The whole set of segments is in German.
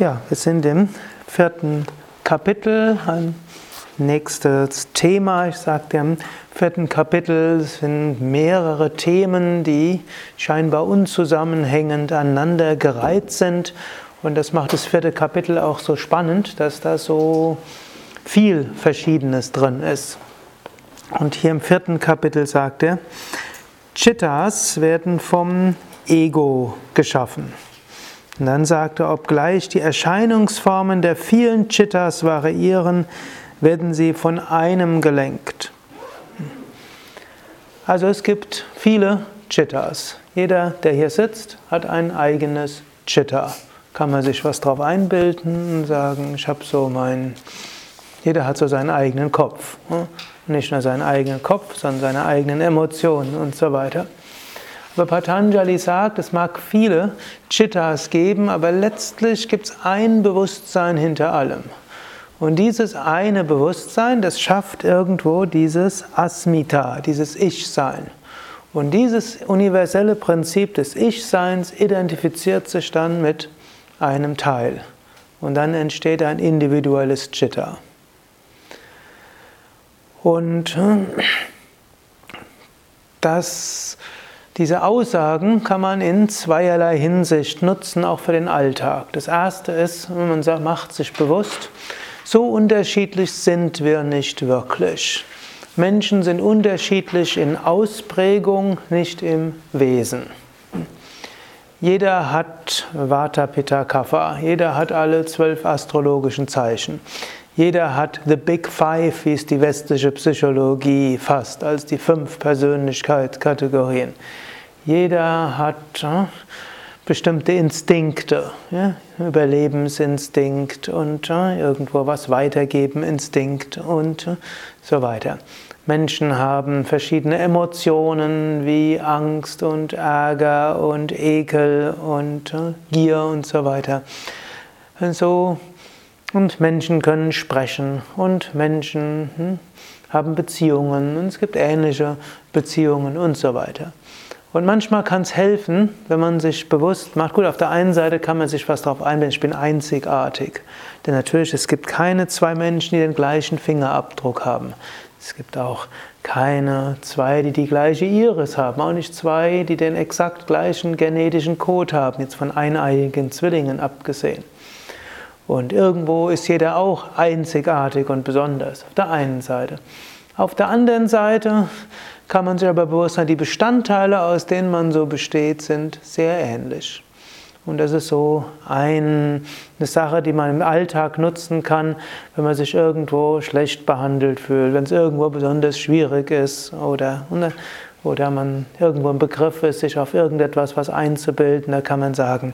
Ja, wir sind im vierten Kapitel. Ein nächstes Thema. Ich sagte, im vierten Kapitel sind mehrere Themen, die scheinbar unzusammenhängend aneinander gereiht sind. Und das macht das vierte Kapitel auch so spannend, dass da so viel Verschiedenes drin ist. Und hier im vierten Kapitel sagt er, Chittas werden vom Ego geschaffen. Und dann sagt er, obgleich die Erscheinungsformen der vielen Chittas variieren, werden sie von einem gelenkt. Also es gibt viele Chittas. Jeder, der hier sitzt, hat ein eigenes Chitta. Kann man sich was drauf einbilden und sagen, ich habe so mein. Jeder hat so seinen eigenen Kopf. Nicht nur seinen eigenen Kopf, sondern seine eigenen Emotionen und so weiter. Aber Patanjali sagt, es mag viele Chittas geben, aber letztlich gibt es ein Bewusstsein hinter allem. Und dieses eine Bewusstsein, das schafft irgendwo dieses Asmita, dieses Ich-Sein. Und dieses universelle Prinzip des Ich-Seins identifiziert sich dann mit einem Teil. Und dann entsteht ein individuelles Chitta. Und das diese Aussagen kann man in zweierlei Hinsicht nutzen, auch für den Alltag. Das erste ist, wenn man sagt, macht sich bewusst, so unterschiedlich sind wir nicht wirklich. Menschen sind unterschiedlich in Ausprägung, nicht im Wesen. Jeder hat Vata, Pitta, Kapha. Jeder hat alle zwölf astrologischen Zeichen. Jeder hat The Big Five, wie es die westliche Psychologie fasst, als die fünf Persönlichkeitskategorien. Jeder hat bestimmte Instinkte, ja, Überlebensinstinkt und ja, irgendwo was weitergeben Instinkt und so weiter. Menschen haben verschiedene Emotionen wie Angst und Ärger und Ekel und Gier und so weiter. Und so und Menschen können sprechen und Menschen hm, haben Beziehungen und es gibt ähnliche Beziehungen und so weiter. Und manchmal kann es helfen, wenn man sich bewusst macht, gut, auf der einen Seite kann man sich was darauf einbilden, ich bin einzigartig. Denn natürlich, es gibt keine zwei Menschen, die den gleichen Fingerabdruck haben. Es gibt auch keine zwei, die die gleiche Iris haben, auch nicht zwei, die den exakt gleichen genetischen Code haben, jetzt von eineiigen Zwillingen abgesehen. Und irgendwo ist jeder auch einzigartig und besonders, auf der einen Seite. Auf der anderen Seite kann man sich aber bewusst sein, die Bestandteile, aus denen man so besteht, sind sehr ähnlich. Und das ist so eine Sache, die man im Alltag nutzen kann, wenn man sich irgendwo schlecht behandelt fühlt, wenn es irgendwo besonders schwierig ist oder, oder man irgendwo im Begriff ist, sich auf irgendetwas was einzubilden. Da kann man sagen,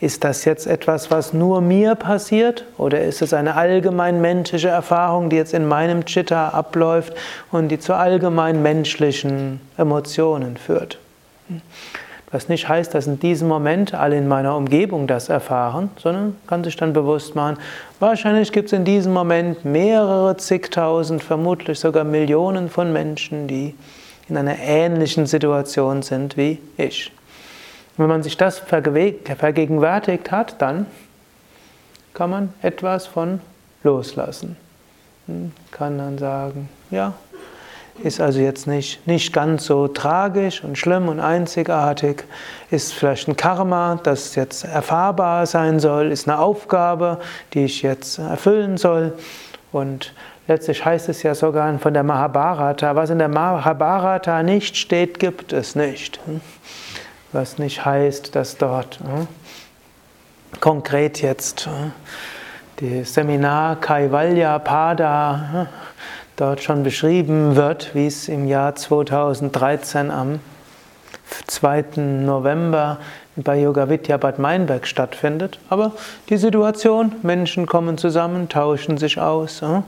ist das jetzt etwas, was nur mir passiert oder ist es eine allgemein menschliche Erfahrung, die jetzt in meinem Chitta abläuft und die zu allgemein menschlichen Emotionen führt? Was nicht heißt, dass in diesem Moment alle in meiner Umgebung das erfahren, sondern kann sich dann bewusst machen, wahrscheinlich gibt es in diesem Moment mehrere zigtausend, vermutlich sogar Millionen von Menschen, die in einer ähnlichen Situation sind wie ich. Wenn man sich das vergegenwärtigt hat, dann kann man etwas von loslassen. Hm, kann dann sagen, ja, ist also jetzt nicht, nicht ganz so tragisch und schlimm und einzigartig, ist vielleicht ein Karma, das jetzt erfahrbar sein soll, ist eine Aufgabe, die ich jetzt erfüllen soll. Und letztlich heißt es ja sogar von der Mahabharata, was in der Mahabharata nicht steht, gibt es nicht. Was nicht heißt, dass dort äh, konkret jetzt äh, die Seminar Kaivalya Pada äh, dort schon beschrieben wird, wie es im Jahr 2013 am 2. November bei Yoga Vidya Bad Meinberg stattfindet. Aber die Situation, Menschen kommen zusammen, tauschen sich aus äh,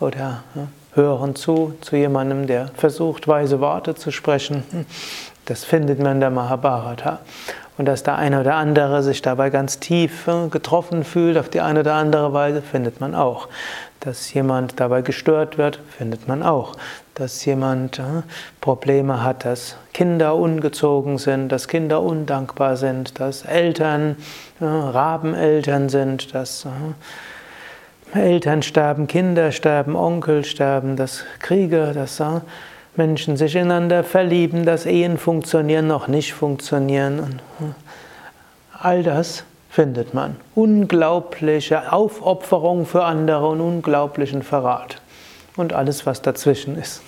oder äh, hören zu, zu jemandem, der versucht, weise Worte zu sprechen. Das findet man in der Mahabharata. Und dass der eine oder andere sich dabei ganz tief äh, getroffen fühlt, auf die eine oder andere Weise, findet man auch. Dass jemand dabei gestört wird, findet man auch. Dass jemand äh, Probleme hat, dass Kinder ungezogen sind, dass Kinder undankbar sind, dass Eltern äh, Rabeneltern sind, dass Eltern sterben, Kinder sterben, Onkel sterben, dass Kriege, dass Menschen sich ineinander verlieben, dass Ehen funktionieren, noch nicht funktionieren. All das findet man. Unglaubliche Aufopferung für andere und unglaublichen Verrat. Und alles, was dazwischen ist.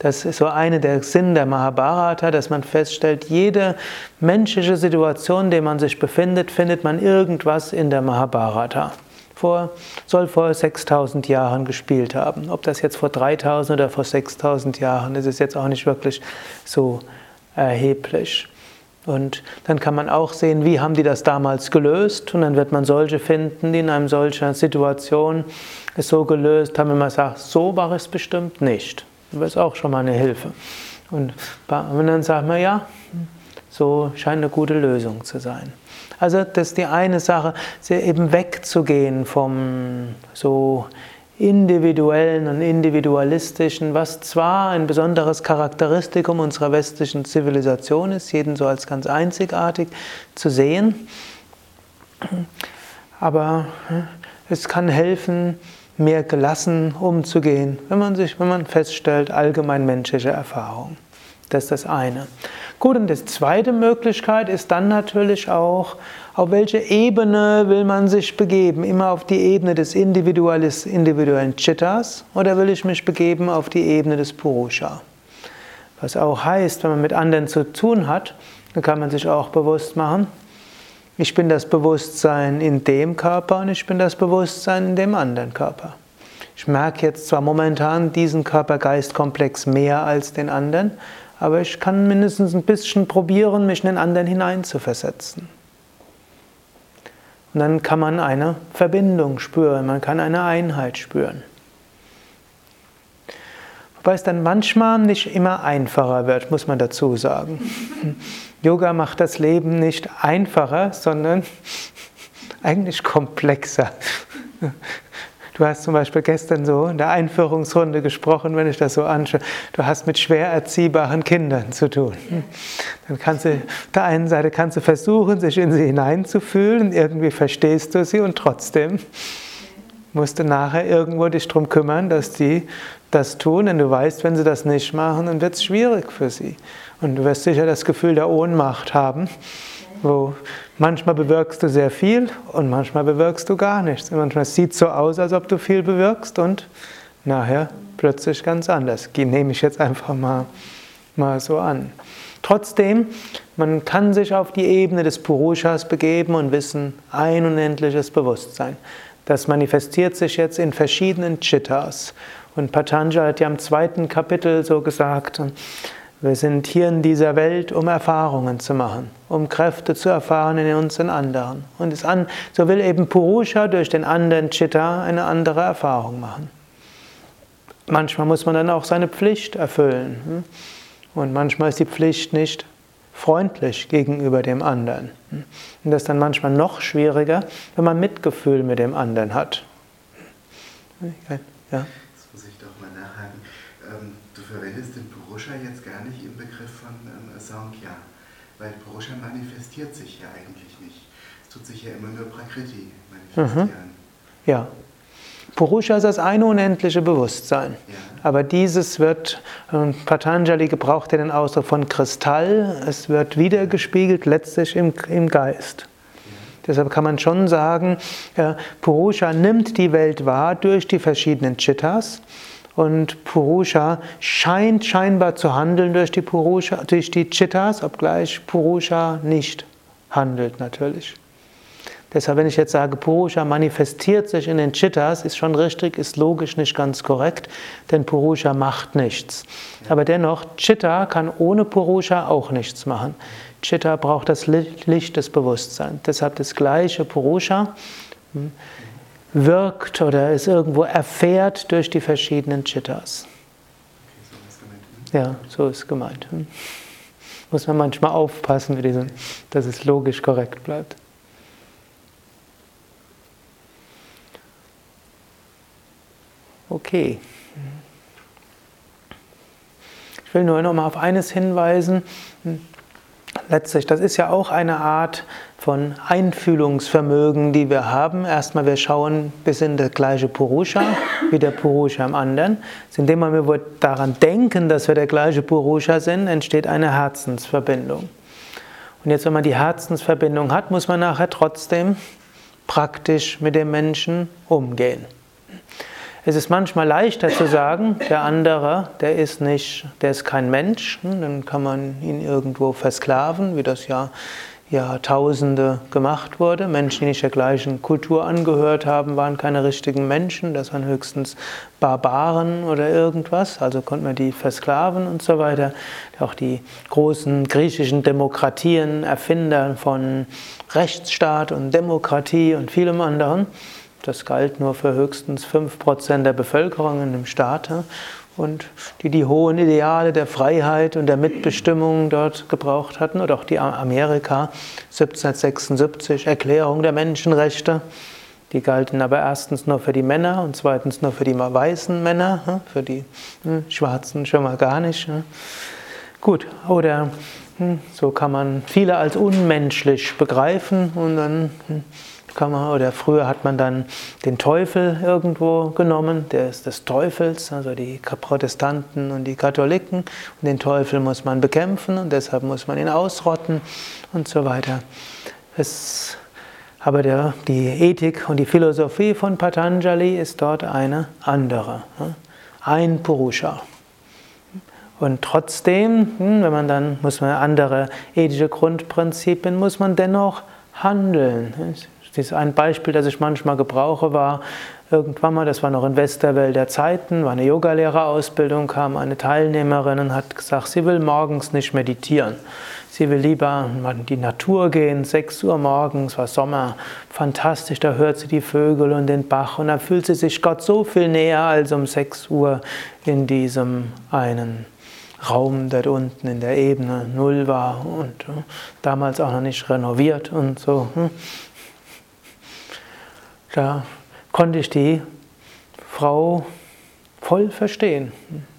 Das ist so eine der Sinn der Mahabharata, dass man feststellt, jede menschliche Situation, in der man sich befindet, findet man irgendwas in der Mahabharata vor, soll vor 6000 Jahren gespielt haben. Ob das jetzt vor 3000 oder vor 6000 Jahren ist, ist jetzt auch nicht wirklich so erheblich. Und dann kann man auch sehen, wie haben die das damals gelöst. Und dann wird man solche finden, die in einer solchen Situation es so gelöst haben, wenn man sagt, so war es bestimmt nicht. Das ist auch schon mal eine Hilfe. Und dann sagt man, ja, so scheint eine gute Lösung zu sein. Also das ist die eine Sache, eben wegzugehen vom so individuellen und individualistischen, was zwar ein besonderes Charakteristikum unserer westlichen Zivilisation ist, jeden so als ganz einzigartig zu sehen, aber es kann helfen, mehr gelassen umzugehen, wenn man sich, wenn man feststellt, allgemein menschliche Erfahrung. Das ist das eine. Gut, und die zweite Möglichkeit ist dann natürlich auch, auf welche Ebene will man sich begeben? Immer auf die Ebene des individuellen Chittas oder will ich mich begeben auf die Ebene des Purusha? Was auch heißt, wenn man mit anderen zu tun hat, dann kann man sich auch bewusst machen, ich bin das Bewusstsein in dem Körper und ich bin das Bewusstsein in dem anderen Körper. Ich merke jetzt zwar momentan diesen Körper-Geist-Komplex mehr als den anderen, aber ich kann mindestens ein bisschen probieren, mich in den anderen hineinzuversetzen. Und dann kann man eine Verbindung spüren, man kann eine Einheit spüren. Wobei es dann manchmal nicht immer einfacher wird, muss man dazu sagen. Yoga macht das Leben nicht einfacher, sondern eigentlich komplexer. Du hast zum Beispiel gestern so in der Einführungsrunde gesprochen, wenn ich das so anschaue. Du hast mit schwer erziehbaren Kindern zu tun. Dann kannst du, auf der einen Seite kannst du versuchen, sich in sie hineinzufühlen, irgendwie verstehst du sie und trotzdem musst du nachher irgendwo dich darum kümmern, dass die das tun, denn du weißt, wenn sie das nicht machen, dann wird es schwierig für sie. Und du wirst sicher das Gefühl der Ohnmacht haben wo manchmal bewirkst du sehr viel und manchmal bewirkst du gar nichts. Und manchmal sieht es so aus, als ob du viel bewirkst und nachher plötzlich ganz anders. Die nehme ich jetzt einfach mal, mal so an. Trotzdem, man kann sich auf die Ebene des Purushas begeben und wissen, ein unendliches Bewusstsein. Das manifestiert sich jetzt in verschiedenen Chittas. Und Patanjali hat ja im zweiten Kapitel so gesagt, wir sind hier in dieser Welt, um Erfahrungen zu machen, um Kräfte zu erfahren in uns und anderen. Und so will eben Purusha durch den anderen Chitta eine andere Erfahrung machen. Manchmal muss man dann auch seine Pflicht erfüllen. Hm? Und manchmal ist die Pflicht nicht freundlich gegenüber dem anderen. Hm? Und das ist dann manchmal noch schwieriger, wenn man Mitgefühl mit dem anderen hat. Ja? Jetzt muss ich doch mal nachhaken. Ähm, du verwendest den Purusha jetzt gar nicht im Begriff von ähm, Sankhya, weil Purusha manifestiert sich ja eigentlich nicht. Es tut sich ja immer nur Prakriti manifestieren. Mhm. Ja. Purusha ist das eine unendliche Bewusstsein. Ja. Aber dieses wird, ähm, Patanjali gebraucht ja den Ausdruck von Kristall, es wird wiedergespiegelt letztlich im, im Geist. Deshalb kann man schon sagen, Purusha nimmt die Welt wahr durch die verschiedenen Chittas und Purusha scheint scheinbar zu handeln durch die, Purusha, durch die Chittas, obgleich Purusha nicht handelt natürlich. Deshalb, wenn ich jetzt sage, Purusha manifestiert sich in den Chittas, ist schon richtig, ist logisch nicht ganz korrekt, denn Purusha macht nichts. Aber dennoch, Chitta kann ohne Purusha auch nichts machen. Chitta braucht das Licht des Bewusstseins. Deshalb das gleiche Purusha hm, wirkt oder es irgendwo erfährt durch die verschiedenen Chittas. Ja, so ist gemeint. Hm. muss man manchmal aufpassen, mit diesem, dass es logisch korrekt bleibt. Okay. Ich will nur noch mal auf eines hinweisen. Letztlich, das ist ja auch eine Art von Einfühlungsvermögen, die wir haben. Erstmal, wir schauen bis in das gleiche Purusha, wie der Purusha im anderen. Indem wir daran denken, dass wir der gleiche Purusha sind, entsteht eine Herzensverbindung. Und jetzt, wenn man die Herzensverbindung hat, muss man nachher trotzdem praktisch mit dem Menschen umgehen. Es ist manchmal leichter zu sagen, der andere, der ist nicht, der ist kein Mensch, hm, dann kann man ihn irgendwo versklaven, wie das ja Jahrtausende gemacht wurde. Menschen, die nicht der gleichen Kultur angehört haben, waren keine richtigen Menschen, das waren höchstens Barbaren oder irgendwas, also konnte man die versklaven und so weiter. Auch die großen griechischen Demokratien, Erfinder von Rechtsstaat und Demokratie und vielem anderen, das galt nur für höchstens 5% der Bevölkerung in dem Staat und die die hohen Ideale der Freiheit und der Mitbestimmung dort gebraucht hatten. Oder auch die Amerika 1776, Erklärung der Menschenrechte. Die galten aber erstens nur für die Männer und zweitens nur für die weißen Männer, für die hm, Schwarzen schon mal gar nicht. Gut, oder hm, so kann man viele als unmenschlich begreifen und dann hm, kann man, oder früher hat man dann den Teufel irgendwo genommen, der ist des Teufels, also die Protestanten und die Katholiken. Und den Teufel muss man bekämpfen und deshalb muss man ihn ausrotten und so weiter. Es, aber der, die Ethik und die Philosophie von Patanjali ist dort eine andere. Ein Purusha. Und trotzdem, hm, wenn man dann, muss man andere ethische Grundprinzipien, muss man dennoch handeln. Ein Beispiel, das ich manchmal gebrauche, war irgendwann mal, das war noch in Westerwelt der Zeiten, war eine Yogalehrerausbildung, kam eine Teilnehmerin und hat gesagt, sie will morgens nicht meditieren. Sie will lieber in die Natur gehen, 6 Uhr morgens, war Sommer, fantastisch, da hört sie die Vögel und den Bach und da fühlt sie sich Gott so viel näher als um 6 Uhr in diesem einen Raum dort unten in der Ebene Null war und äh, damals auch noch nicht renoviert und so. Da konnte ich die Frau voll verstehen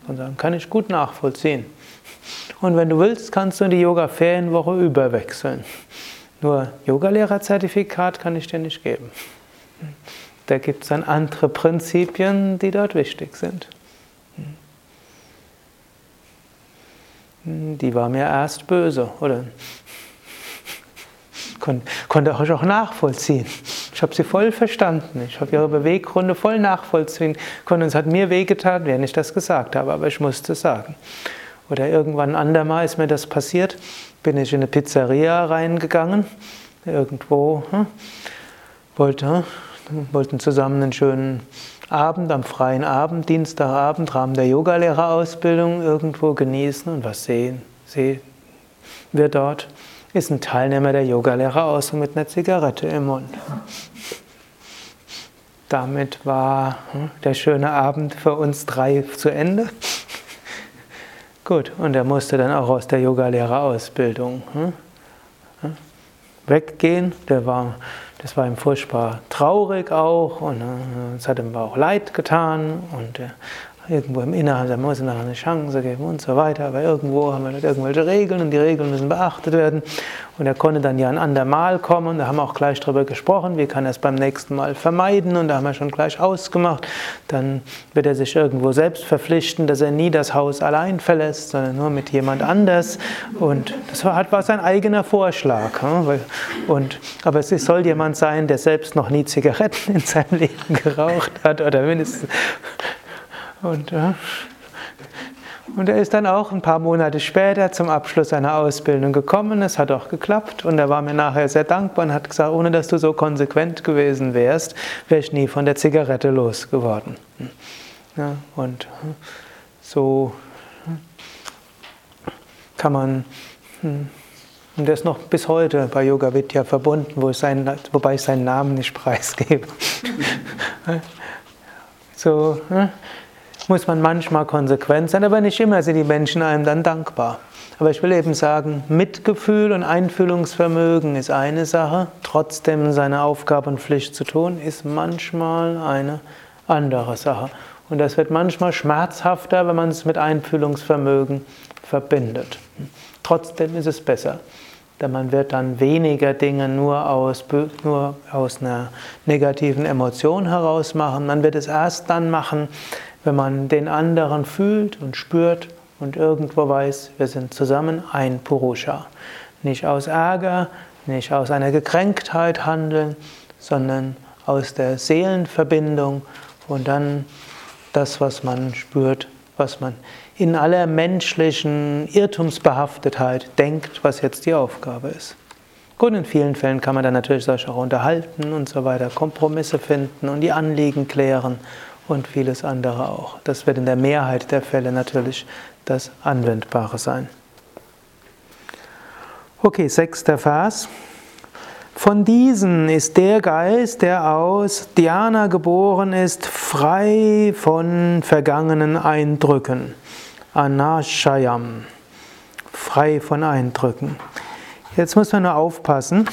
und sagen, kann ich gut nachvollziehen. Und wenn du willst, kannst du in die Yoga-Ferienwoche überwechseln. Nur Yogalehrzerzertifikat kann ich dir nicht geben. Da gibt es dann andere Prinzipien, die dort wichtig sind. Die war mir erst böse, oder? Konnte ich auch nachvollziehen. Ich habe sie voll verstanden. Ich habe ihre Beweggründe voll nachvollziehen können. Es hat mir wehgetan, wenn ich das gesagt habe, aber ich musste sagen. Oder irgendwann andermal ist mir das passiert, bin ich in eine Pizzeria reingegangen, irgendwo, hm, wollte, wollten zusammen einen schönen Abend, am freien Abend, Dienstagabend, Rahmen der Yogalehrerausbildung irgendwo genießen und was sehen, sehen wir dort ist ein Teilnehmer der Yogalehrerausbildung mit einer Zigarette im Mund. Damit war hm, der schöne Abend für uns drei zu Ende. Gut, und er musste dann auch aus der Yogalehrerausbildung hm, hm, weggehen. Der war, das war ihm furchtbar traurig auch und es hat ihm auch leid getan und er irgendwo im Inneren, da muss noch eine Chance geben und so weiter, aber irgendwo haben wir dort irgendwelche Regeln und die Regeln müssen beachtet werden. Und er konnte dann ja ein andermal kommen, da haben wir auch gleich drüber gesprochen, wie kann er es beim nächsten Mal vermeiden und da haben wir schon gleich ausgemacht. Dann wird er sich irgendwo selbst verpflichten, dass er nie das Haus allein verlässt, sondern nur mit jemand anders. Und das war sein eigener Vorschlag. Und, aber es soll jemand sein, der selbst noch nie Zigaretten in seinem Leben geraucht hat oder mindestens und, äh, und er ist dann auch ein paar Monate später zum Abschluss seiner Ausbildung gekommen. Es hat auch geklappt und er war mir nachher sehr dankbar und hat gesagt, ohne dass du so konsequent gewesen wärst, wäre ich nie von der Zigarette losgeworden. Ja, und so kann man, hm, und er ist noch bis heute bei Yoga Vidya verbunden, wo ich seinen, wobei ich seinen Namen nicht preisgebe. so, hm, muss man manchmal konsequent sein, aber nicht immer sind die Menschen einem dann dankbar. Aber ich will eben sagen, Mitgefühl und Einfühlungsvermögen ist eine Sache, trotzdem seine Aufgabe und Pflicht zu tun, ist manchmal eine andere Sache. Und das wird manchmal schmerzhafter, wenn man es mit Einfühlungsvermögen verbindet. Trotzdem ist es besser, denn man wird dann weniger Dinge nur aus, nur aus einer negativen Emotion heraus machen. Man wird es erst dann machen, wenn man den anderen fühlt und spürt und irgendwo weiß, wir sind zusammen ein Purusha. Nicht aus Ärger, nicht aus einer Gekränktheit handeln, sondern aus der Seelenverbindung und dann das, was man spürt, was man in aller menschlichen Irrtumsbehaftetheit denkt, was jetzt die Aufgabe ist. Gut, in vielen Fällen kann man dann natürlich sich auch unterhalten und so weiter, Kompromisse finden und die Anliegen klären und vieles andere auch. Das wird in der Mehrheit der Fälle natürlich das Anwendbare sein. Okay, sechster Vers. Von diesen ist der Geist, der aus Dhyana geboren ist, frei von vergangenen Eindrücken. Anashayam. Frei von Eindrücken. Jetzt muss man nur aufpassen.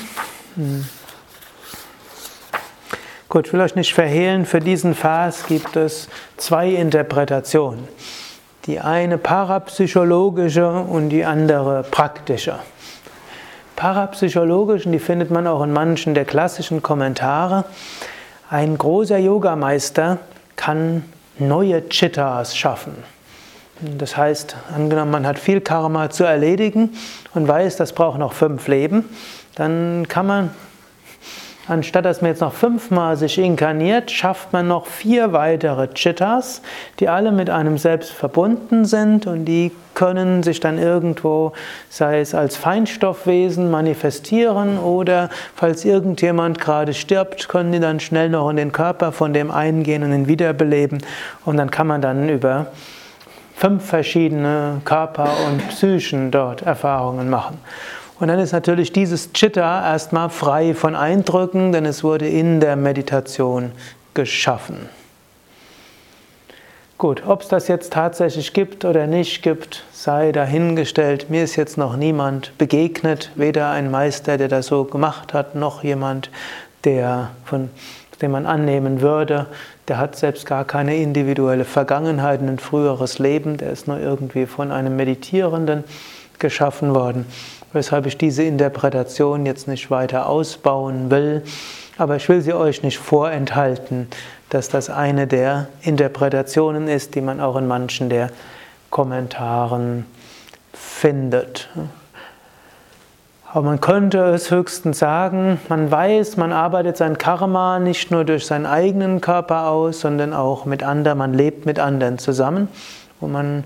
Gut, ich will euch nicht verhehlen, für diesen Vers gibt es zwei Interpretationen. Die eine parapsychologische und die andere praktische. Parapsychologischen, die findet man auch in manchen der klassischen Kommentare. Ein großer Yogameister kann neue Chittas schaffen. Das heißt, angenommen, man hat viel Karma zu erledigen und weiß, das braucht noch fünf Leben, dann kann man Anstatt dass man jetzt noch fünfmal sich inkarniert, schafft man noch vier weitere Chittas, die alle mit einem selbst verbunden sind und die können sich dann irgendwo, sei es als Feinstoffwesen, manifestieren oder falls irgendjemand gerade stirbt, können die dann schnell noch in den Körper von dem eingehen und ihn wiederbeleben und dann kann man dann über fünf verschiedene Körper und Psychen dort Erfahrungen machen. Und dann ist natürlich dieses Chitta erstmal frei von Eindrücken, denn es wurde in der Meditation geschaffen. Gut, ob es das jetzt tatsächlich gibt oder nicht gibt, sei dahingestellt. Mir ist jetzt noch niemand begegnet, weder ein Meister, der das so gemacht hat, noch jemand, der von den man annehmen würde, der hat selbst gar keine individuelle Vergangenheit, ein früheres Leben, der ist nur irgendwie von einem Meditierenden geschaffen worden weshalb ich diese Interpretation jetzt nicht weiter ausbauen will. Aber ich will sie euch nicht vorenthalten, dass das eine der Interpretationen ist, die man auch in manchen der Kommentaren findet. Aber man könnte es höchstens sagen, man weiß, man arbeitet sein Karma nicht nur durch seinen eigenen Körper aus, sondern auch mit anderen, man lebt mit anderen zusammen. Und man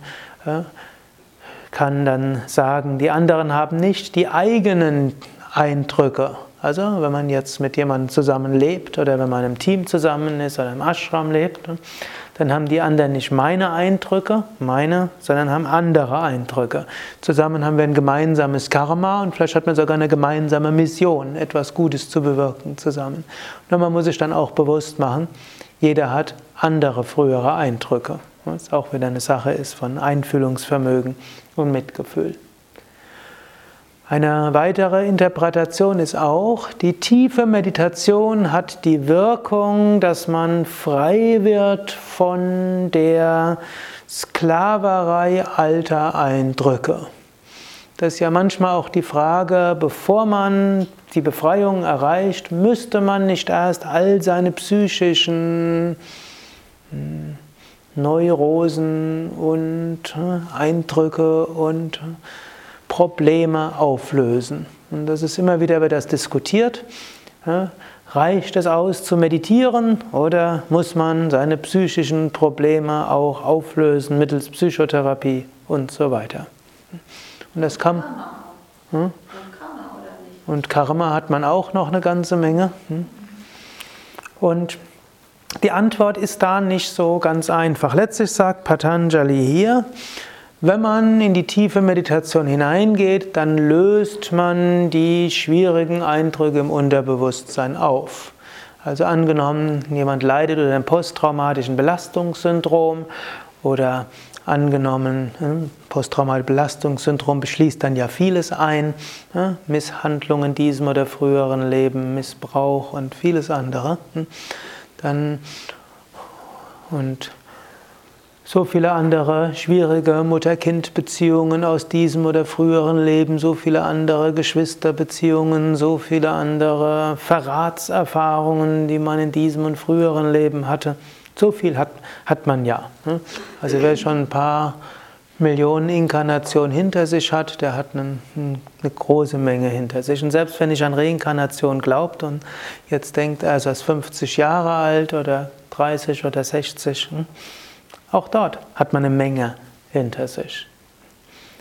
kann dann sagen, die anderen haben nicht die eigenen Eindrücke. Also wenn man jetzt mit jemandem zusammen lebt oder wenn man im Team zusammen ist oder im Ashram lebt, dann haben die anderen nicht meine Eindrücke, meine, sondern haben andere Eindrücke. Zusammen haben wir ein gemeinsames Karma und vielleicht hat man sogar eine gemeinsame Mission, etwas Gutes zu bewirken zusammen. Und man muss sich dann auch bewusst machen, jeder hat andere frühere Eindrücke was auch wieder eine Sache ist von Einfühlungsvermögen und Mitgefühl. Eine weitere Interpretation ist auch, die tiefe Meditation hat die Wirkung, dass man frei wird von der Sklaverei alter Eindrücke. Das ist ja manchmal auch die Frage, bevor man die Befreiung erreicht, müsste man nicht erst all seine psychischen hm, Neurosen und äh, Eindrücke und Probleme auflösen. Und das ist immer wieder über das diskutiert. Reicht es aus zu meditieren oder muss man seine psychischen Probleme auch auflösen mittels Psychotherapie und so weiter? Und das kann. Hm? Und Karma hat man auch noch eine ganze Menge. Hm? Und die Antwort ist da nicht so ganz einfach. Letztlich sagt Patanjali hier, wenn man in die tiefe Meditation hineingeht, dann löst man die schwierigen Eindrücke im Unterbewusstsein auf. Also angenommen, jemand leidet unter einem posttraumatischen Belastungssyndrom Oder angenommen, hm, posttraumale Belastungssyndrom beschließt dann ja vieles ein, hm, Misshandlungen in diesem oder früheren Leben, Missbrauch und vieles andere. Dann und so viele andere schwierige Mutter-Kind-Beziehungen aus diesem oder früheren Leben, so viele andere Geschwisterbeziehungen, so viele andere Verratserfahrungen, die man in diesem und früheren Leben hatte. So viel hat, hat man ja. Ne? Also wer schon ein paar Millionen Inkarnationen hinter sich hat, der hat eine, eine, große Menge hinter sich. Und selbst wenn ich an Reinkarnation glaubt und jetzt denkt, er ist 50 Jahre alt oder 30 oder 60, hm, auch dort hat man eine Menge hinter sich.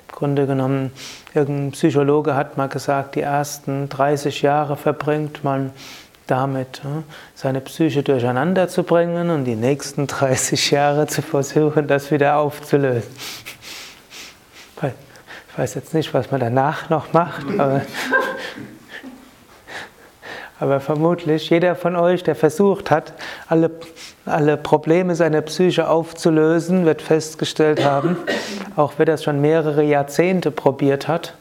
Im Grunde genommen, irgendein Psychologe hat mal gesagt, die ersten 30 Jahre verbringt man damit hm, seine Psyche durcheinander zu bringen und die nächsten 30 Jahre zu versuchen, das wieder aufzulösen. Ich weiß jetzt nicht, was man danach noch macht, aber, aber vermutlich jeder von euch, der versucht hat, alle, alle Probleme seiner Psyche aufzulösen, wird festgestellt haben, auch wer das schon mehrere Jahrzehnte probiert hat,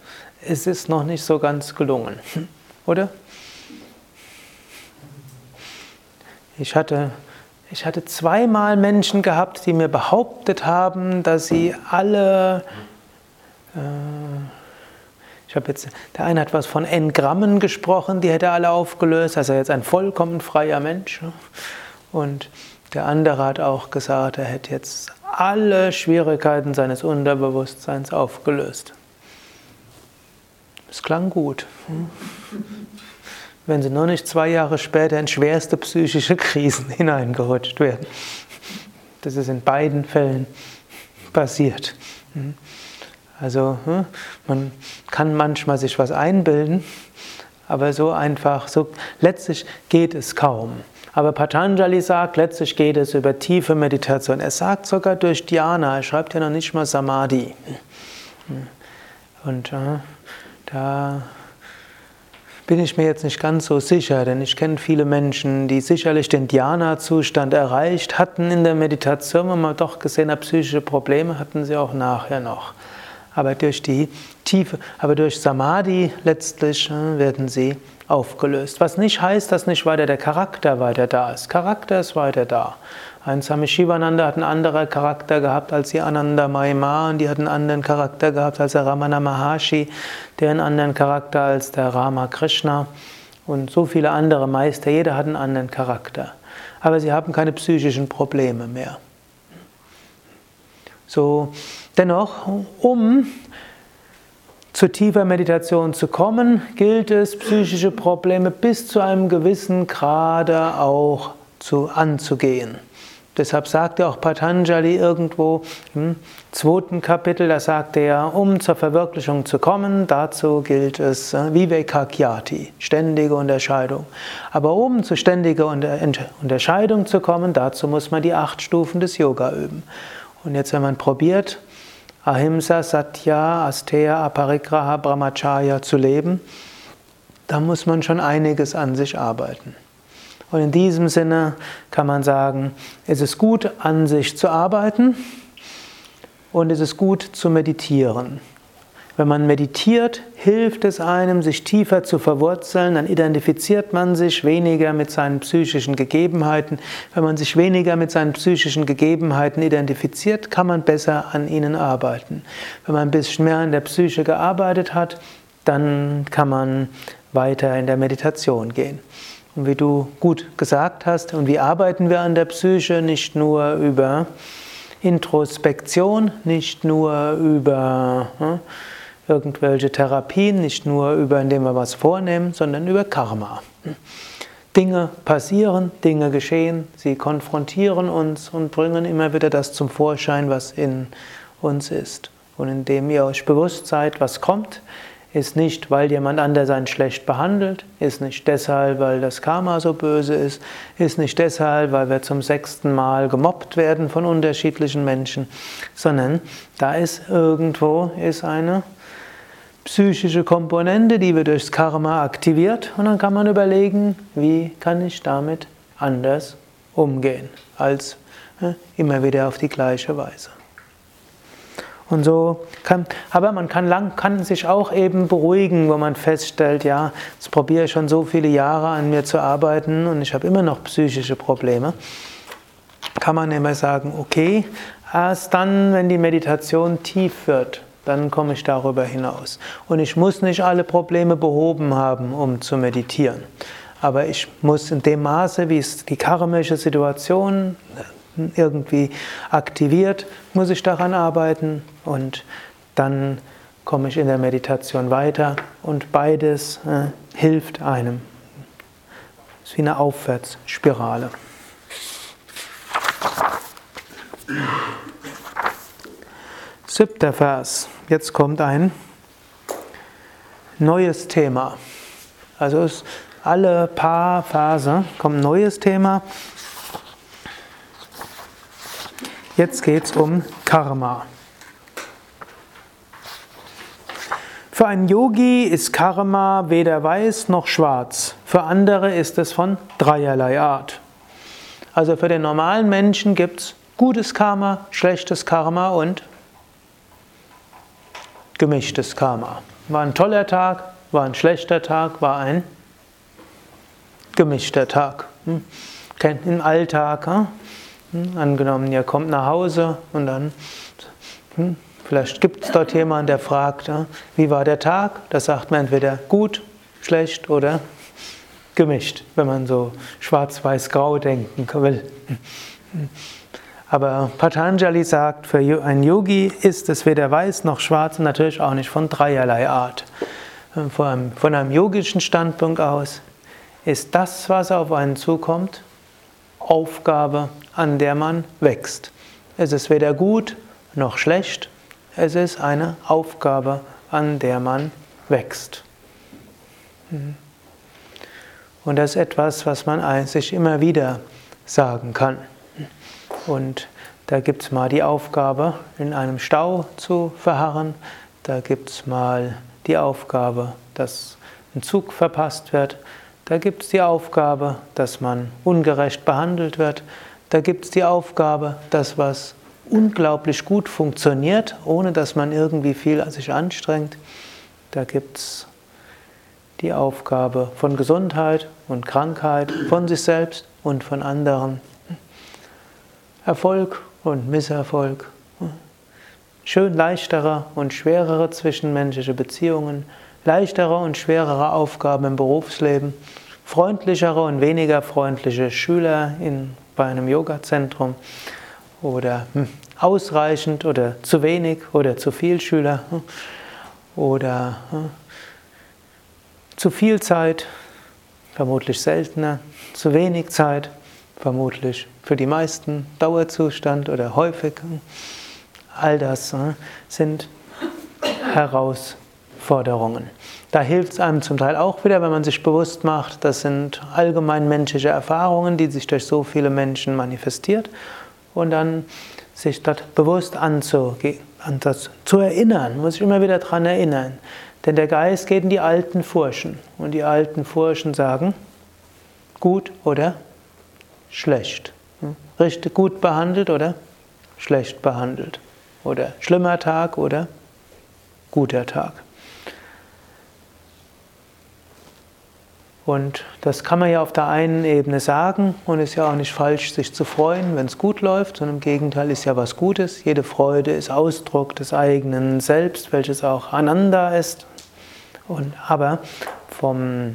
es ist noch nicht so ganz gelungen. Oder? Ich hatte, ich hatte zweimal Menschen gehabt, die mir behauptet haben, dass sie alle, ich habe jetzt, der eine hat was von N-Grammen gesprochen, die hätte er alle aufgelöst, also jetzt ein vollkommen freier Mensch. Und der andere hat auch gesagt, er hätte jetzt alle Schwierigkeiten seines Unterbewusstseins aufgelöst. Es klang gut wenn sie nur nicht zwei Jahre später in schwerste psychische Krisen hineingerutscht werden. Das ist in beiden Fällen passiert. Also hm, man kann manchmal sich was einbilden, aber so einfach, so letztlich geht es kaum. Aber Patanjali sagt, letztlich geht es über tiefe Meditation. Er sagt sogar durch Dhyana, er schreibt ja noch nicht mal Samadhi. Und äh, da bin ich mir jetzt nicht ganz so sicher, denn ich kenne viele Menschen, die sicherlich den Dhyana-Zustand erreicht hatten in der Meditation, wenn man doch gesehen hat, psychische Probleme hatten sie auch nachher noch. Aber durch die Tiefe, aber durch Samadhi letztlich äh, werden sie aufgelöst. Was nicht heißt, dass nicht weiter der Charakter weiter da ist. Charakter ist weiter da. Ein Swami Shivananda hat einen anderen Charakter gehabt als die Ananda Mahima und die hat einen anderen Charakter gehabt als der Ramana Maharshi, der einen anderen Charakter als der Ramakrishna und so viele andere Meister. Jeder hat einen anderen Charakter. Aber sie haben keine psychischen Probleme mehr. So, dennoch, um zu tiefer Meditation zu kommen, gilt es, psychische Probleme bis zu einem gewissen Grade auch zu, anzugehen. Deshalb sagt er auch Patanjali irgendwo im zweiten Kapitel, da sagt er, um zur Verwirklichung zu kommen, dazu gilt es äh, Vivekakyati, ständige Unterscheidung. Aber um zu ständiger Unterscheidung zu kommen, dazu muss man die acht Stufen des Yoga üben. Und jetzt, wenn man probiert, Ahimsa, Satya, Asteya, Aparigraha, Brahmacharya zu leben, dann muss man schon einiges an sich arbeiten. Und in diesem Sinne kann man sagen, es ist gut, an sich zu arbeiten und es ist gut zu meditieren. Wenn man meditiert, hilft es einem, sich tiefer zu verwurzeln, dann identifiziert man sich weniger mit seinen psychischen Gegebenheiten. Wenn man sich weniger mit seinen psychischen Gegebenheiten identifiziert, kann man besser an ihnen arbeiten. Wenn man ein bisschen mehr an der Psyche gearbeitet hat, dann kann man weiter in der Meditation gehen. Und wie du gut gesagt hast, und wie arbeiten wir an der Psyche? Nicht nur über Introspektion, nicht nur über hm, irgendwelche Therapien, nicht nur über, indem wir was vornehmen, sondern über Karma. Dinge passieren, Dinge geschehen, sie konfrontieren uns und bringen immer wieder das zum Vorschein, was in uns ist. Und indem ihr euch bewusst seid, was kommt, ist nicht, weil jemand anders einen schlecht behandelt, ist nicht deshalb, weil das Karma so böse ist, ist nicht deshalb, weil wir zum sechsten Mal gemobbt werden von unterschiedlichen Menschen, sondern da ist irgendwo ist eine psychische Komponente, die wir durchs Karma aktiviert und dann kann man überlegen, wie kann ich damit anders umgehen als immer wieder auf die gleiche Weise. Und so kann, aber man kann, lang, kann sich auch eben beruhigen, wo man feststellt, ja, jetzt probiere ich schon so viele Jahre an mir zu arbeiten und ich habe immer noch psychische Probleme. Kann man immer sagen, okay, erst dann, wenn die Meditation tief wird, dann komme ich darüber hinaus. Und ich muss nicht alle Probleme behoben haben, um zu meditieren. Aber ich muss in dem Maße, wie es die karmische Situation irgendwie aktiviert, muss ich daran arbeiten und dann komme ich in der Meditation weiter und beides äh, hilft einem. Es ist wie eine Aufwärtsspirale. Siebter Vers. Jetzt kommt ein neues Thema. Also alle paar Verse kommt ein neues Thema. Jetzt geht es um Karma. Für einen Yogi ist Karma weder weiß noch schwarz. Für andere ist es von dreierlei Art. Also für den normalen Menschen gibt es gutes Karma, schlechtes Karma und gemischtes Karma. War ein toller Tag, war ein schlechter Tag, war ein gemischter Tag. Hm? Im Alltag. Hm? Hm, angenommen, ihr kommt nach Hause und dann, hm, vielleicht gibt es dort jemanden, der fragt, wie war der Tag? Da sagt man entweder gut, schlecht oder gemischt, wenn man so schwarz-weiß-grau denken will. Aber Patanjali sagt, für einen Yogi ist es weder weiß noch schwarz und natürlich auch nicht von dreierlei Art. Von einem, von einem yogischen Standpunkt aus ist das, was auf einen zukommt, Aufgabe an der man wächst. Es ist weder gut noch schlecht, es ist eine Aufgabe, an der man wächst. Mhm. Und das ist etwas, was man sich immer wieder sagen kann. Und da gibt es mal die Aufgabe, in einem Stau zu verharren. Da gibt es mal die Aufgabe, dass ein Zug verpasst wird. Da gibt es die Aufgabe, dass man ungerecht behandelt wird. Da gibt es die Aufgabe, dass was unglaublich gut funktioniert, ohne dass man irgendwie viel sich anstrengt. Da gibt es die Aufgabe von Gesundheit und Krankheit, von sich selbst und von anderen. Erfolg und Misserfolg. Schön leichtere und schwerere zwischenmenschliche Beziehungen, leichtere und schwerere Aufgaben im Berufsleben, freundlichere und weniger freundliche Schüler in bei einem Yoga-Zentrum oder hm, ausreichend oder zu wenig oder zu viel Schüler hm, oder hm, zu viel Zeit, vermutlich seltener, zu wenig Zeit, vermutlich für die meisten Dauerzustand oder häufig. All das sind Herausforderungen. Da hilft es einem zum Teil auch wieder, wenn man sich bewusst macht, das sind allgemein menschliche Erfahrungen, die sich durch so viele Menschen manifestiert und dann sich dort bewusst anzugehen, an das zu erinnern, muss ich immer wieder daran erinnern. Denn der Geist geht in die alten Furchen und die alten Furchen sagen, gut oder schlecht. Hm? Richtig gut behandelt oder schlecht behandelt. Oder schlimmer Tag oder guter Tag. Und das kann man ja auf der einen Ebene sagen und ist ja auch nicht falsch, sich zu freuen, wenn es gut läuft, sondern im Gegenteil ist ja was Gutes. Jede Freude ist Ausdruck des eigenen Selbst, welches auch aneinander ist. Und, aber vom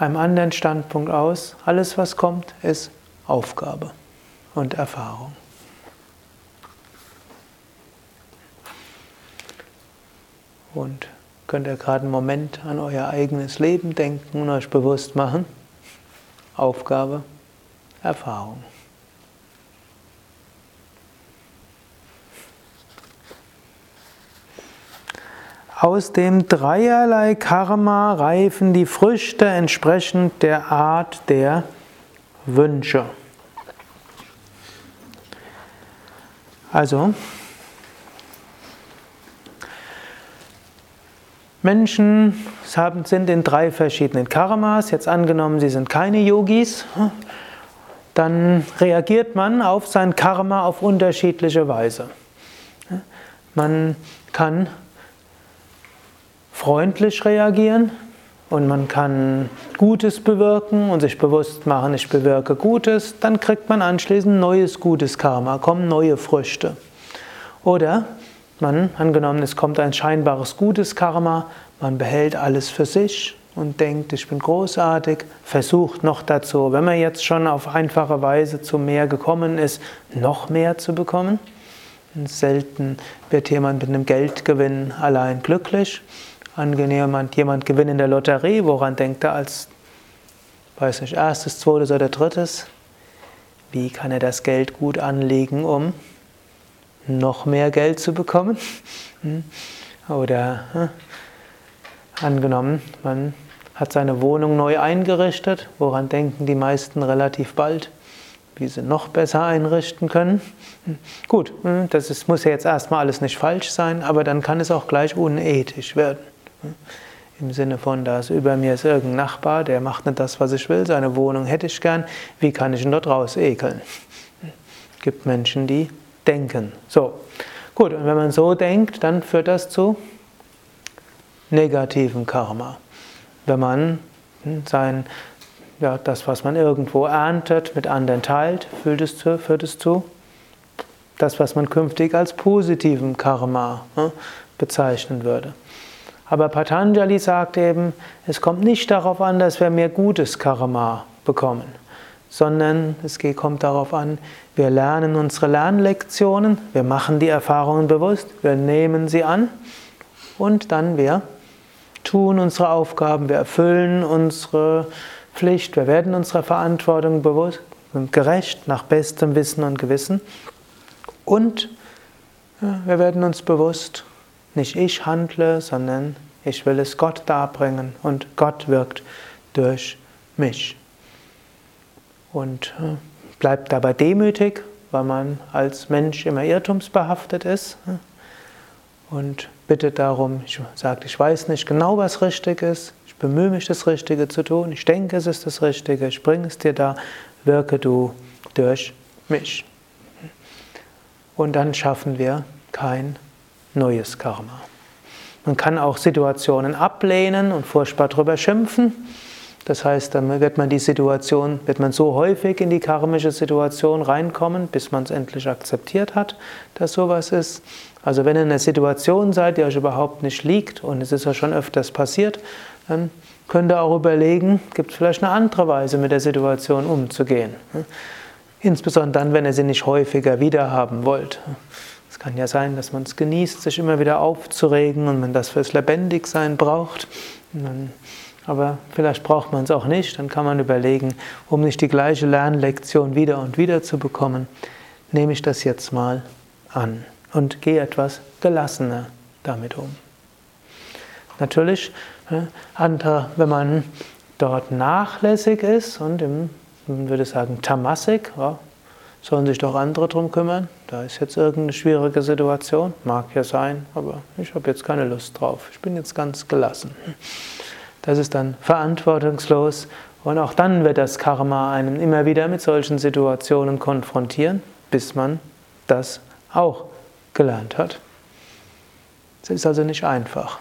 einem anderen Standpunkt aus, alles was kommt, ist Aufgabe und Erfahrung. Und Könnt ihr gerade einen Moment an euer eigenes Leben denken und euch bewusst machen? Aufgabe, Erfahrung. Aus dem dreierlei Karma reifen die Früchte entsprechend der Art der Wünsche. Also, Menschen sind in drei verschiedenen Karmas. Jetzt angenommen, sie sind keine Yogis. dann reagiert man auf sein Karma auf unterschiedliche Weise. Man kann freundlich reagieren und man kann Gutes bewirken und sich bewusst machen, ich bewirke Gutes, dann kriegt man anschließend neues gutes Karma, kommen neue Früchte. Oder man, angenommen, es kommt ein scheinbares gutes Karma, man behält alles für sich und denkt, ich bin großartig, versucht noch dazu, wenn man jetzt schon auf einfache Weise zu mehr gekommen ist, noch mehr zu bekommen. Selten wird jemand mit einem Geldgewinn allein glücklich. Angenehm, jemand gewinnt in der Lotterie, woran denkt er als, weiß nicht, erstes, zweites oder drittes? Wie kann er das Geld gut anlegen, um noch mehr Geld zu bekommen? Hm? Oder hm? angenommen, man hat seine Wohnung neu eingerichtet, woran denken die meisten relativ bald? Wie sie noch besser einrichten können. Hm? Gut, das ist, muss ja jetzt erstmal alles nicht falsch sein, aber dann kann es auch gleich unethisch werden. Im Sinne von, da ist über mir ist irgendein Nachbar, der macht nicht das, was ich will, seine Wohnung hätte ich gern, wie kann ich ihn dort raus ekeln? Es gibt Menschen, die denken. So, gut, und wenn man so denkt, dann führt das zu negativen Karma. Wenn man sein, ja, das, was man irgendwo erntet, mit anderen teilt, führt es zu, führt es zu das, was man künftig als positiven Karma ne, bezeichnen würde. Aber Patanjali sagt eben, es kommt nicht darauf an, dass wir mehr gutes Karma bekommen, sondern es kommt darauf an, wir lernen unsere Lernlektionen, wir machen die Erfahrungen bewusst, wir nehmen sie an und dann wir tun unsere Aufgaben, wir erfüllen unsere Pflicht, wir werden unserer Verantwortung bewusst gerecht nach bestem Wissen und Gewissen. Und wir werden uns bewusst, nicht ich handle, sondern ich will es Gott darbringen und Gott wirkt durch mich. Und äh, bleibt dabei demütig, weil man als Mensch immer irrtumsbehaftet ist. Äh, und bittet darum, ich sage, ich weiß nicht genau, was richtig ist, ich bemühe mich, das Richtige zu tun, ich denke, es ist das Richtige, ich bringe es dir da, wirke du durch mich. Und dann schaffen wir kein neues Karma. Man kann auch Situationen ablehnen und furchtbar drüber schimpfen. Das heißt, dann wird man die Situation, wird man so häufig in die karmische Situation reinkommen, bis man es endlich akzeptiert hat, dass sowas ist. Also wenn ihr in einer Situation seid, die euch überhaupt nicht liegt, und es ist ja schon öfters passiert, dann könnt ihr auch überlegen, gibt es vielleicht eine andere Weise, mit der Situation umzugehen. Insbesondere dann, wenn ihr sie nicht häufiger wiederhaben wollt kann ja sein, dass man es genießt, sich immer wieder aufzuregen und man das fürs Lebendigsein braucht. Aber vielleicht braucht man es auch nicht. Dann kann man überlegen, um nicht die gleiche Lernlektion wieder und wieder zu bekommen, nehme ich das jetzt mal an und gehe etwas gelassener damit um. Natürlich, wenn man dort nachlässig ist und im, man würde sagen, tamasik, Sollen sich doch andere drum kümmern? Da ist jetzt irgendeine schwierige Situation. Mag ja sein, aber ich habe jetzt keine Lust drauf. Ich bin jetzt ganz gelassen. Das ist dann verantwortungslos und auch dann wird das Karma einen immer wieder mit solchen Situationen konfrontieren, bis man das auch gelernt hat. Es ist also nicht einfach.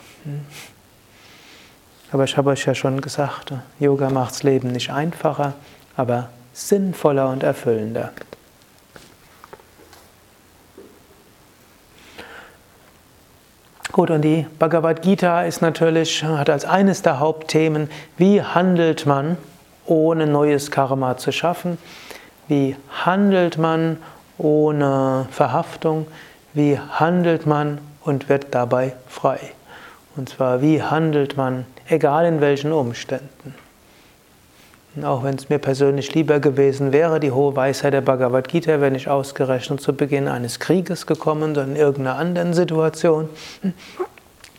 Aber ich habe euch ja schon gesagt, Yoga macht das Leben nicht einfacher, aber sinnvoller und erfüllender. Gut, und die Bhagavad Gita ist natürlich, hat als eines der Hauptthemen, wie handelt man, ohne neues Karma zu schaffen? Wie handelt man ohne Verhaftung? Wie handelt man und wird dabei frei? Und zwar, wie handelt man, egal in welchen Umständen? Auch wenn es mir persönlich lieber gewesen wäre, die hohe Weisheit der Bhagavad Gita wäre nicht ausgerechnet zu Beginn eines Krieges gekommen, sondern in irgendeiner anderen Situation.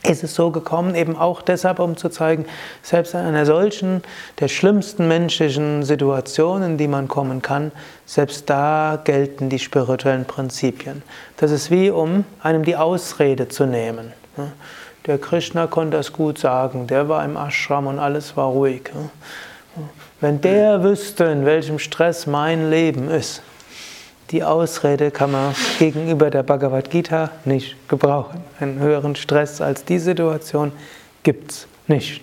Ist es so gekommen, eben auch deshalb, um zu zeigen, selbst in einer solchen, der schlimmsten menschlichen Situation, in die man kommen kann, selbst da gelten die spirituellen Prinzipien. Das ist wie, um einem die Ausrede zu nehmen. Der Krishna konnte das gut sagen, der war im Ashram und alles war ruhig. Wenn der wüsste, in welchem Stress mein Leben ist, die Ausrede kann man gegenüber der Bhagavad Gita nicht gebrauchen. Einen höheren Stress als die Situation gibt es nicht.